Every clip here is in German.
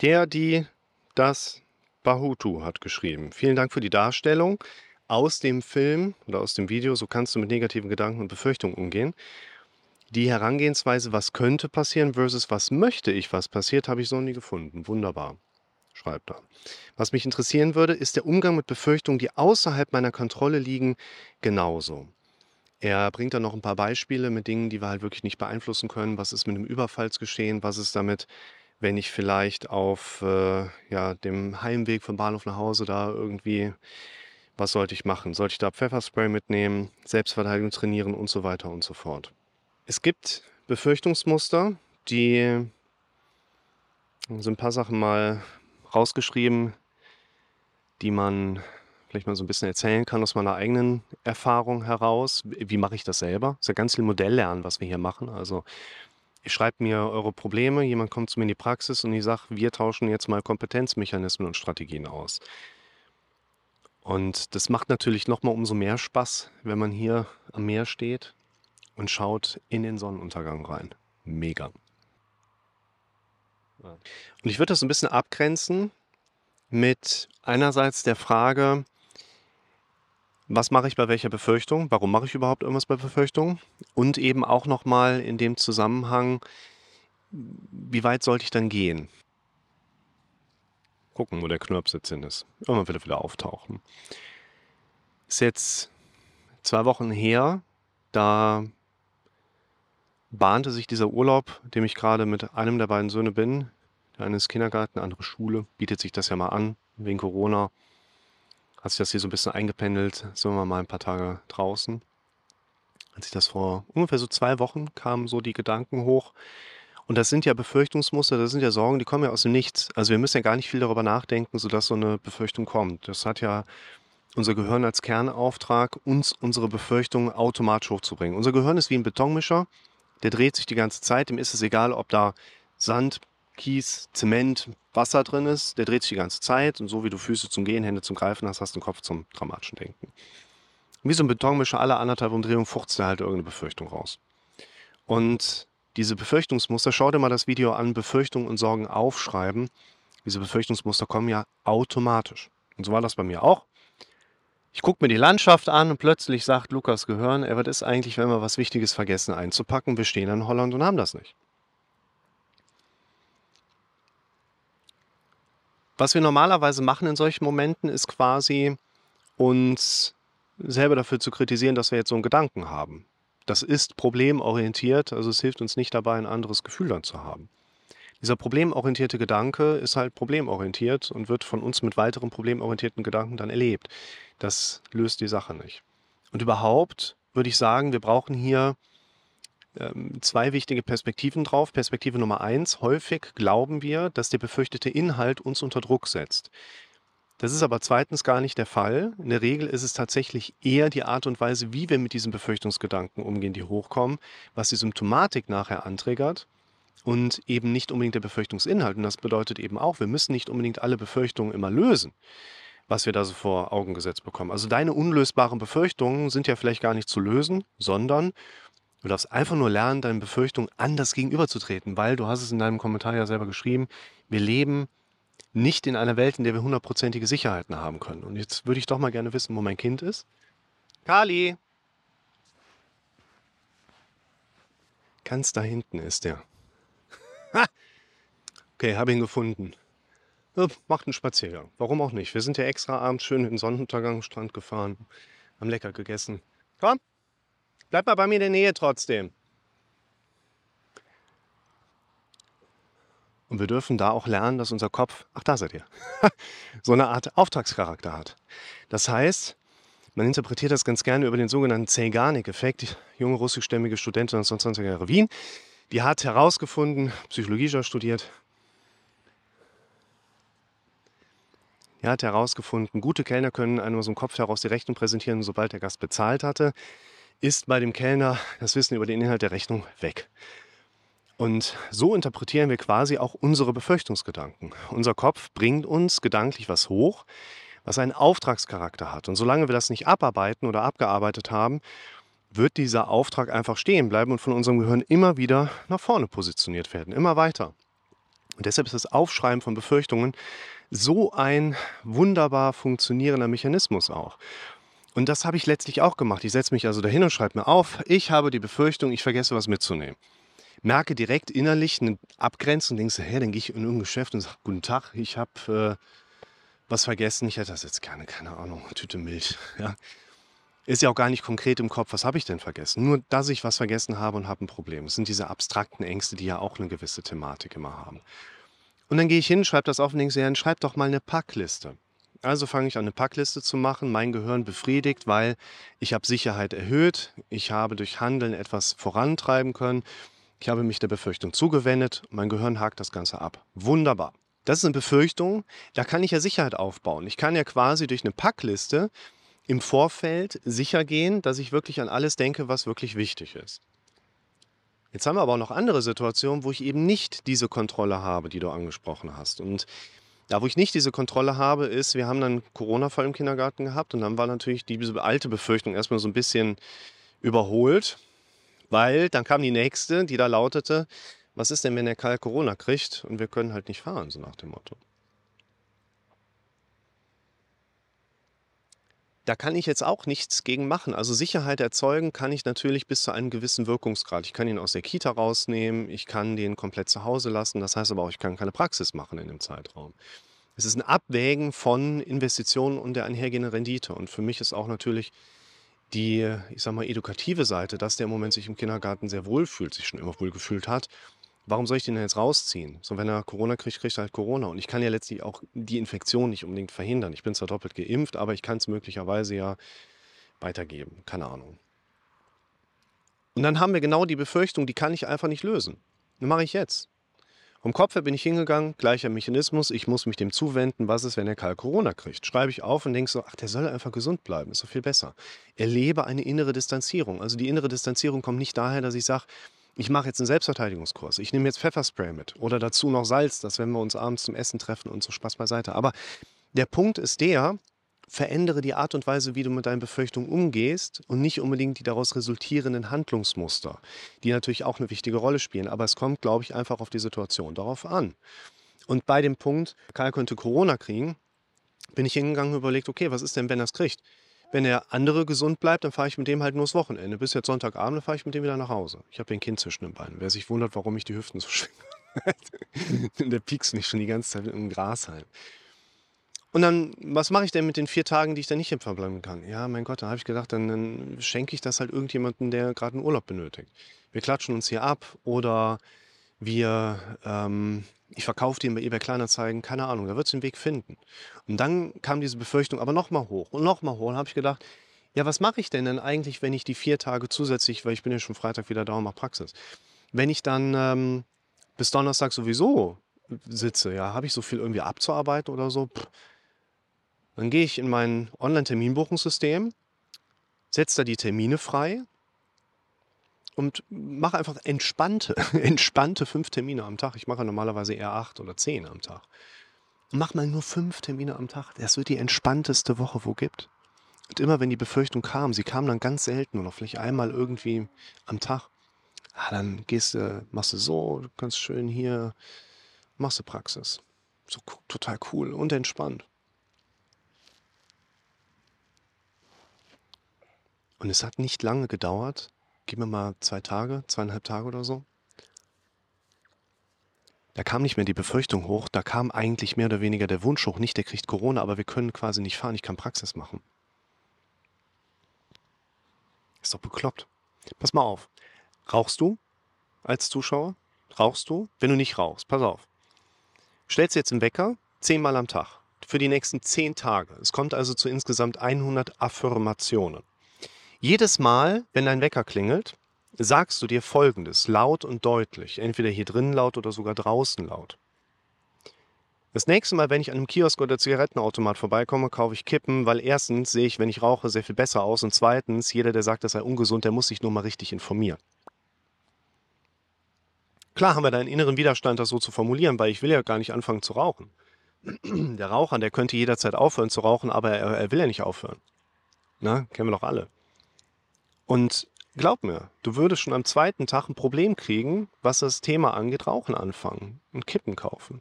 Der, die, das Bahutu hat geschrieben. Vielen Dank für die Darstellung aus dem Film oder aus dem Video. So kannst du mit negativen Gedanken und Befürchtungen umgehen. Die Herangehensweise, was könnte passieren versus was möchte ich, was passiert, habe ich so nie gefunden. Wunderbar. Schreibt er. Was mich interessieren würde, ist der Umgang mit Befürchtungen, die außerhalb meiner Kontrolle liegen, genauso. Er bringt dann noch ein paar Beispiele mit Dingen, die wir halt wirklich nicht beeinflussen können. Was ist mit einem Überfallsgeschehen? Was ist damit, wenn ich vielleicht auf äh, ja, dem Heimweg vom Bahnhof nach Hause da irgendwie, was sollte ich machen? Sollte ich da Pfefferspray mitnehmen, Selbstverteidigung trainieren und so weiter und so fort. Es gibt Befürchtungsmuster, die sind ein paar Sachen mal rausgeschrieben, die man vielleicht mal so ein bisschen erzählen kann aus meiner eigenen Erfahrung heraus. Wie mache ich das selber? Das ist ja ganz viel Modelllernen, was wir hier machen. Also ich schreibe mir eure Probleme, jemand kommt zu mir in die Praxis und ich sage, wir tauschen jetzt mal Kompetenzmechanismen und Strategien aus. Und das macht natürlich nochmal umso mehr Spaß, wenn man hier am Meer steht und schaut in den Sonnenuntergang rein. Mega. Und ich würde das ein bisschen abgrenzen mit einerseits der Frage, was mache ich bei welcher Befürchtung? Warum mache ich überhaupt irgendwas bei Befürchtung? Und eben auch nochmal in dem Zusammenhang, wie weit sollte ich dann gehen? Gucken, wo der Knirps jetzt hin ist. Irgendwann wird er wieder auftauchen. Ist jetzt zwei Wochen her, da bahnte sich dieser Urlaub, dem ich gerade mit einem der beiden Söhne bin, der eine ist Kindergarten, der andere Schule, bietet sich das ja mal an, wegen Corona. Hat sich das hier so ein bisschen eingependelt, sind wir mal ein paar Tage draußen. Als ich das vor ungefähr so zwei Wochen kamen so die Gedanken hoch. Und das sind ja Befürchtungsmuster, das sind ja Sorgen, die kommen ja aus dem Nichts. Also wir müssen ja gar nicht viel darüber nachdenken, sodass so eine Befürchtung kommt. Das hat ja unser Gehirn als Kernauftrag, uns unsere Befürchtungen automatisch hochzubringen. Unser Gehirn ist wie ein Betonmischer der dreht sich die ganze Zeit. Dem ist es egal, ob da Sand, Kies, Zement, Wasser drin ist. Der dreht sich die ganze Zeit. Und so wie du Füße zum Gehen, Hände zum Greifen hast, hast du den Kopf zum dramatischen Denken. Wie so ein Betonmischer, alle anderthalb Umdrehungen furzt er halt irgendeine Befürchtung raus. Und diese Befürchtungsmuster, schau dir mal das Video an, Befürchtungen und Sorgen aufschreiben. Diese Befürchtungsmuster kommen ja automatisch. Und so war das bei mir auch. Ich gucke mir die Landschaft an und plötzlich sagt Lukas Gehörn, er was ist eigentlich, wenn wir was Wichtiges vergessen einzupacken? Wir stehen in Holland und haben das nicht. Was wir normalerweise machen in solchen Momenten, ist quasi uns selber dafür zu kritisieren, dass wir jetzt so einen Gedanken haben. Das ist problemorientiert, also es hilft uns nicht dabei, ein anderes Gefühl dann zu haben. Dieser problemorientierte Gedanke ist halt problemorientiert und wird von uns mit weiteren problemorientierten Gedanken dann erlebt. Das löst die Sache nicht. Und überhaupt würde ich sagen, wir brauchen hier ähm, zwei wichtige Perspektiven drauf. Perspektive Nummer eins, häufig glauben wir, dass der befürchtete Inhalt uns unter Druck setzt. Das ist aber zweitens gar nicht der Fall. In der Regel ist es tatsächlich eher die Art und Weise, wie wir mit diesen Befürchtungsgedanken umgehen, die hochkommen, was die Symptomatik nachher antriggert und eben nicht unbedingt der Befürchtungsinhalt. Und das bedeutet eben auch, wir müssen nicht unbedingt alle Befürchtungen immer lösen, was wir da so vor Augen gesetzt bekommen. Also deine unlösbaren Befürchtungen sind ja vielleicht gar nicht zu lösen, sondern du darfst einfach nur lernen, deinen Befürchtungen anders gegenüberzutreten, weil du hast es in deinem Kommentar ja selber geschrieben, wir leben nicht in einer Welt, in der wir hundertprozentige Sicherheiten haben können. Und jetzt würde ich doch mal gerne wissen, wo mein Kind ist. Kali! Ganz da hinten ist der. Okay, habe ihn gefunden. Macht einen Spaziergang. Warum auch nicht? Wir sind ja extra abends schön in den Sonnenuntergang am Strand gefahren, haben lecker gegessen. Komm, bleib mal bei mir in der Nähe trotzdem. Und wir dürfen da auch lernen, dass unser Kopf, ach da seid ihr, so eine Art Auftragscharakter hat. Das heißt, man interpretiert das ganz gerne über den sogenannten Zeigarnik-Effekt. Junge russischstämmige Studentin 1920er Jahre Wien die hat herausgefunden, Psychologie studiert, die hat herausgefunden, gute Kellner können einem aus dem Kopf heraus die Rechnung präsentieren, sobald der Gast bezahlt hatte, ist bei dem Kellner das Wissen über den Inhalt der Rechnung weg. Und so interpretieren wir quasi auch unsere Befürchtungsgedanken. Unser Kopf bringt uns gedanklich was hoch, was einen Auftragscharakter hat. Und solange wir das nicht abarbeiten oder abgearbeitet haben, wird dieser Auftrag einfach stehen bleiben und von unserem Gehirn immer wieder nach vorne positioniert werden, immer weiter. Und deshalb ist das Aufschreiben von Befürchtungen so ein wunderbar funktionierender Mechanismus auch. Und das habe ich letztlich auch gemacht. Ich setze mich also dahin und schreibe mir auf, ich habe die Befürchtung, ich vergesse was mitzunehmen. Merke direkt innerlich eine Abgrenzung, denkst du, hä, dann gehe ich in irgendein Geschäft und sage, guten Tag, ich habe äh, was vergessen, ich hätte das jetzt gerne, keine Ahnung, Tüte Milch. Ja. Ist ja auch gar nicht konkret im Kopf, was habe ich denn vergessen? Nur, dass ich was vergessen habe und habe ein Problem. Es sind diese abstrakten Ängste, die ja auch eine gewisse Thematik immer haben. Und dann gehe ich hin, schreibe das auf und denke, ja, schreib doch mal eine Packliste. Also fange ich an, eine Packliste zu machen. Mein Gehirn befriedigt, weil ich habe Sicherheit erhöht. Ich habe durch Handeln etwas vorantreiben können. Ich habe mich der Befürchtung zugewendet. Mein Gehirn hakt das Ganze ab. Wunderbar. Das ist eine Befürchtung, da kann ich ja Sicherheit aufbauen. Ich kann ja quasi durch eine Packliste im Vorfeld sicher gehen, dass ich wirklich an alles denke, was wirklich wichtig ist. Jetzt haben wir aber auch noch andere Situationen, wo ich eben nicht diese Kontrolle habe, die du angesprochen hast. Und da, wo ich nicht diese Kontrolle habe, ist, wir haben dann Corona-Fall im Kindergarten gehabt und dann war natürlich diese alte Befürchtung erstmal so ein bisschen überholt, weil dann kam die nächste, die da lautete, was ist denn, wenn der Karl Corona kriegt und wir können halt nicht fahren, so nach dem Motto. Da kann ich jetzt auch nichts gegen machen. Also Sicherheit erzeugen kann ich natürlich bis zu einem gewissen Wirkungsgrad. Ich kann ihn aus der Kita rausnehmen, ich kann den komplett zu Hause lassen. Das heißt aber auch, ich kann keine Praxis machen in dem Zeitraum. Es ist ein Abwägen von Investitionen und der einhergehenden Rendite. Und für mich ist auch natürlich die, ich sag mal, edukative Seite, dass der im Moment sich im Kindergarten sehr wohl fühlt, sich schon immer wohl gefühlt hat warum soll ich den jetzt rausziehen? So, wenn er Corona kriegt, kriegt er halt Corona. Und ich kann ja letztlich auch die Infektion nicht unbedingt verhindern. Ich bin zwar doppelt geimpft, aber ich kann es möglicherweise ja weitergeben. Keine Ahnung. Und dann haben wir genau die Befürchtung, die kann ich einfach nicht lösen. Das mache ich jetzt. Vom Kopf her bin ich hingegangen, gleicher Mechanismus, ich muss mich dem zuwenden, was ist, wenn er Karl Corona kriegt. Schreibe ich auf und denke so, ach, der soll einfach gesund bleiben, ist doch viel besser. Erlebe eine innere Distanzierung. Also die innere Distanzierung kommt nicht daher, dass ich sage, ich mache jetzt einen Selbstverteidigungskurs. Ich nehme jetzt Pfefferspray mit oder dazu noch Salz, dass wenn wir uns abends zum Essen treffen und so Spaß beiseite. Aber der Punkt ist der, verändere die Art und Weise, wie du mit deinen Befürchtungen umgehst und nicht unbedingt die daraus resultierenden Handlungsmuster, die natürlich auch eine wichtige Rolle spielen. Aber es kommt, glaube ich, einfach auf die Situation darauf an. Und bei dem Punkt, Karl könnte Corona kriegen, bin ich hingegangen und überlegt, okay, was ist denn, wenn er es kriegt? Wenn der andere gesund bleibt, dann fahre ich mit dem halt nur das Wochenende. Bis jetzt Sonntagabend, fahre ich mit dem wieder nach Hause. Ich habe den Kind zwischen den Beinen. Wer sich wundert, warum ich die Hüften so schwinge. der piekst nicht schon die ganze Zeit im Gras halt. Und dann, was mache ich denn mit den vier Tagen, die ich dann nicht verbleiben kann? Ja, mein Gott, da habe ich gedacht, dann, dann schenke ich das halt irgendjemandem, der gerade einen Urlaub benötigt. Wir klatschen uns hier ab oder wir ähm, ich verkaufe den bei eBay Kleinanzeigen, keine Ahnung, da wird es den Weg finden. Und dann kam diese Befürchtung aber nochmal hoch und nochmal hoch. Und habe ich gedacht, ja, was mache ich denn denn eigentlich, wenn ich die vier Tage zusätzlich, weil ich bin ja schon Freitag wieder da und mache Praxis, wenn ich dann ähm, bis Donnerstag sowieso sitze, ja, habe ich so viel irgendwie abzuarbeiten oder so, Pff. dann gehe ich in mein Online-Terminbuchungssystem, setze da die Termine frei und mache einfach entspannte, entspannte fünf Termine am Tag. Ich mache normalerweise eher acht oder zehn am Tag. Mach mal nur fünf Termine am Tag. Das wird die entspannteste Woche, wo gibt. Und immer wenn die Befürchtung kam, sie kam dann ganz selten oder vielleicht einmal irgendwie am Tag, ah, dann gehst du, machst du so, ganz schön hier, machst du Praxis. So total cool und entspannt. Und es hat nicht lange gedauert, gib mir mal zwei Tage, zweieinhalb Tage oder so. Da kam nicht mehr die Befürchtung hoch, da kam eigentlich mehr oder weniger der Wunsch hoch, nicht der kriegt Corona, aber wir können quasi nicht fahren, ich kann Praxis machen. Ist doch bekloppt. Pass mal auf. Rauchst du als Zuschauer? Rauchst du? Wenn du nicht rauchst, pass auf. Stellst jetzt einen Wecker zehnmal am Tag für die nächsten zehn Tage. Es kommt also zu insgesamt 100 Affirmationen. Jedes Mal, wenn dein Wecker klingelt, sagst du dir Folgendes, laut und deutlich, entweder hier drin laut oder sogar draußen laut. Das nächste Mal, wenn ich an einem Kiosk oder Zigarettenautomat vorbeikomme, kaufe ich Kippen, weil erstens sehe ich, wenn ich rauche, sehr viel besser aus und zweitens, jeder, der sagt, das sei ungesund, der muss sich nur mal richtig informieren. Klar haben wir da einen inneren Widerstand, das so zu formulieren, weil ich will ja gar nicht anfangen zu rauchen. Der Raucher, der könnte jederzeit aufhören zu rauchen, aber er, er will ja nicht aufhören. Na, kennen wir doch alle. Und glaub mir, du würdest schon am zweiten Tag ein Problem kriegen, was das Thema angeht, Rauchen anfangen und Kippen kaufen.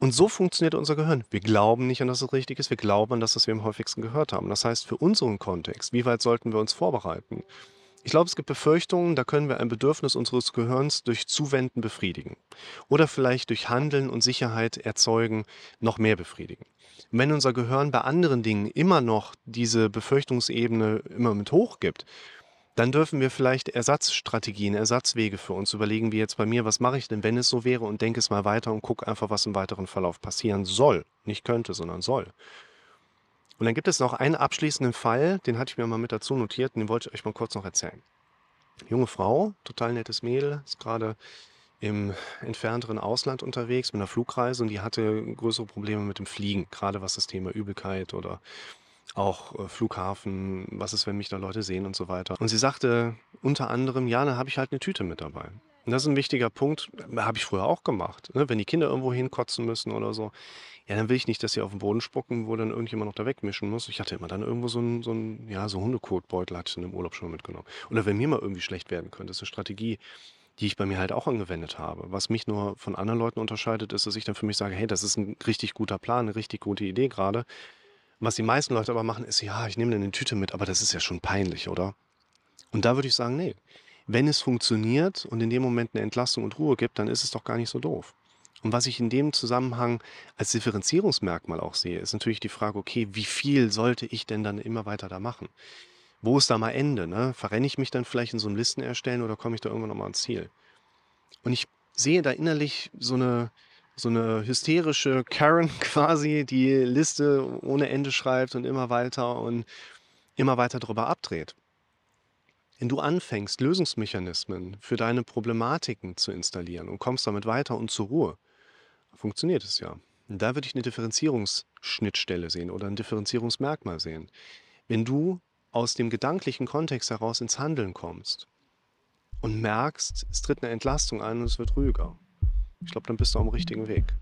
Und so funktioniert unser Gehirn. Wir glauben nicht an, dass es richtig ist, wir glauben an das, was wir am häufigsten gehört haben. Das heißt, für unseren Kontext, wie weit sollten wir uns vorbereiten? Ich glaube, es gibt Befürchtungen, da können wir ein Bedürfnis unseres Gehirns durch Zuwenden befriedigen. Oder vielleicht durch Handeln und Sicherheit erzeugen, noch mehr befriedigen. Wenn unser Gehirn bei anderen Dingen immer noch diese Befürchtungsebene immer mit hochgibt, dann dürfen wir vielleicht Ersatzstrategien, Ersatzwege für uns überlegen, wie jetzt bei mir, was mache ich denn, wenn es so wäre und denke es mal weiter und gucke einfach, was im weiteren Verlauf passieren soll. Nicht könnte, sondern soll. Und dann gibt es noch einen abschließenden Fall, den hatte ich mir mal mit dazu notiert und den wollte ich euch mal kurz noch erzählen. Junge Frau, total nettes Mädel, ist gerade im entfernteren Ausland unterwegs mit einer Flugreise und die hatte größere Probleme mit dem Fliegen, gerade was das Thema Übelkeit oder auch äh, Flughafen, was ist, wenn mich da Leute sehen und so weiter. Und sie sagte unter anderem, ja, dann habe ich halt eine Tüte mit dabei. Und das ist ein wichtiger Punkt, habe ich früher auch gemacht. Ne? Wenn die Kinder irgendwo hinkotzen müssen oder so, ja, dann will ich nicht, dass sie auf den Boden spucken, wo dann irgendjemand noch da wegmischen muss. Ich hatte immer dann irgendwo so einen, so einen ja, so Hundekotbeutel hatte ich im Urlaub schon mitgenommen. Oder wenn mir mal irgendwie schlecht werden könnte, das ist eine Strategie, die ich bei mir halt auch angewendet habe. Was mich nur von anderen Leuten unterscheidet, ist, dass ich dann für mich sage, hey, das ist ein richtig guter Plan, eine richtig gute Idee gerade. Was die meisten Leute aber machen, ist, ja, ich nehme dann eine Tüte mit, aber das ist ja schon peinlich, oder? Und da würde ich sagen, nee. Wenn es funktioniert und in dem Moment eine Entlastung und Ruhe gibt, dann ist es doch gar nicht so doof. Und was ich in dem Zusammenhang als Differenzierungsmerkmal auch sehe, ist natürlich die Frage, okay, wie viel sollte ich denn dann immer weiter da machen? Wo ist da mal Ende? Ne? Verrenne ich mich dann vielleicht in so einem Listen erstellen oder komme ich da irgendwann nochmal ans Ziel? Und ich sehe da innerlich so eine, so eine hysterische Karen quasi, die Liste ohne Ende schreibt und immer weiter und immer weiter darüber abdreht. Wenn du anfängst, Lösungsmechanismen für deine Problematiken zu installieren und kommst damit weiter und zur Ruhe, funktioniert es ja. Und da würde ich eine Differenzierungsschnittstelle sehen oder ein Differenzierungsmerkmal sehen. Wenn du aus dem gedanklichen Kontext heraus ins Handeln kommst und merkst, es tritt eine Entlastung ein und es wird ruhiger. Ich glaube, dann bist du am richtigen Weg.